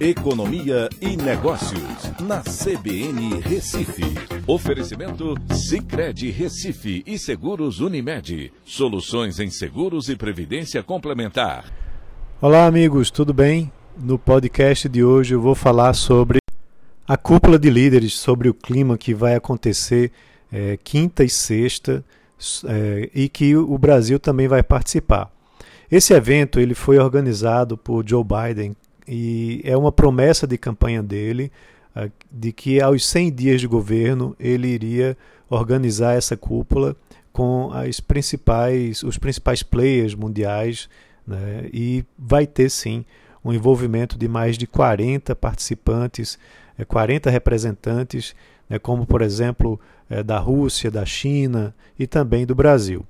Economia e Negócios, na CBN Recife. Oferecimento Cicred Recife e Seguros Unimed. Soluções em seguros e previdência complementar. Olá, amigos, tudo bem? No podcast de hoje eu vou falar sobre a cúpula de líderes sobre o clima que vai acontecer é, quinta e sexta é, e que o Brasil também vai participar. Esse evento ele foi organizado por Joe Biden e é uma promessa de campanha dele uh, de que aos 100 dias de governo ele iria organizar essa cúpula com as principais, os principais players mundiais né, e vai ter sim um envolvimento de mais de 40 participantes, 40 eh, representantes, né, como por exemplo eh, da Rússia, da China e também do Brasil.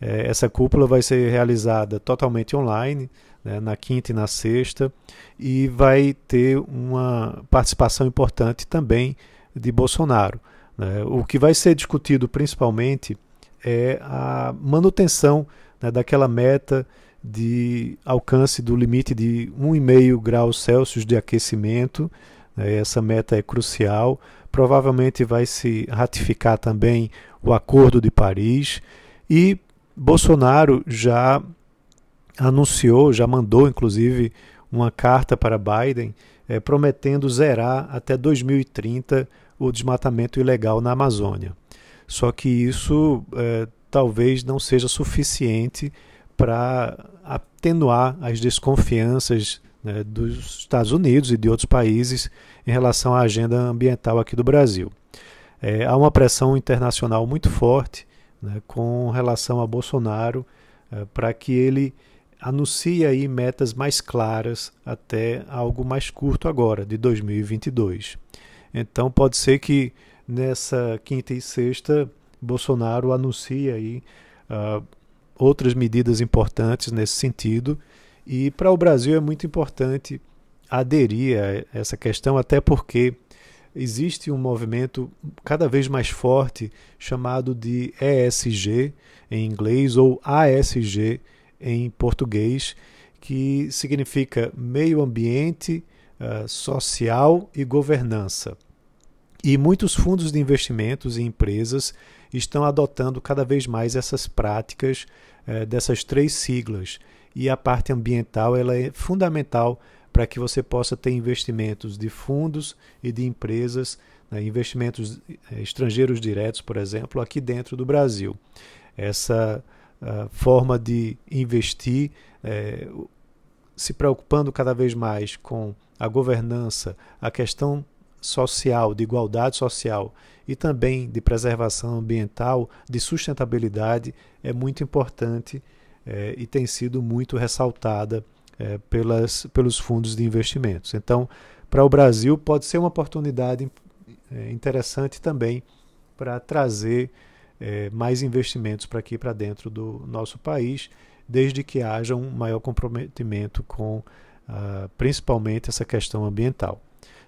Essa cúpula vai ser realizada totalmente online, né, na quinta e na sexta, e vai ter uma participação importante também de Bolsonaro. Né. O que vai ser discutido principalmente é a manutenção né, daquela meta de alcance do limite de 1,5 graus Celsius de aquecimento. Né, essa meta é crucial. Provavelmente vai se ratificar também o Acordo de Paris e Bolsonaro já anunciou, já mandou inclusive uma carta para Biden é, prometendo zerar até 2030 o desmatamento ilegal na Amazônia. Só que isso é, talvez não seja suficiente para atenuar as desconfianças né, dos Estados Unidos e de outros países em relação à agenda ambiental aqui do Brasil. É, há uma pressão internacional muito forte né, com relação a Bolsonaro é, para que ele anuncia aí metas mais claras até algo mais curto agora, de 2022. Então pode ser que nessa quinta e sexta Bolsonaro anuncie aí uh, outras medidas importantes nesse sentido. E para o Brasil é muito importante aderir a essa questão, até porque existe um movimento cada vez mais forte chamado de ESG em inglês ou ASG em português, que significa meio ambiente, uh, social e governança. E muitos fundos de investimentos e empresas estão adotando cada vez mais essas práticas uh, dessas três siglas. E a parte ambiental ela é fundamental para que você possa ter investimentos de fundos e de empresas, né, investimentos eh, estrangeiros diretos, por exemplo, aqui dentro do Brasil. Essa forma de investir, é, se preocupando cada vez mais com a governança, a questão social, de igualdade social e também de preservação ambiental, de sustentabilidade, é muito importante é, e tem sido muito ressaltada é, pelas, pelos fundos de investimentos. Então, para o Brasil, pode ser uma oportunidade é, interessante também para trazer é, mais investimentos para aqui para dentro do nosso país, desde que haja um maior comprometimento com ah, principalmente essa questão ambiental.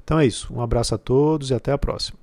Então é isso. Um abraço a todos e até a próxima.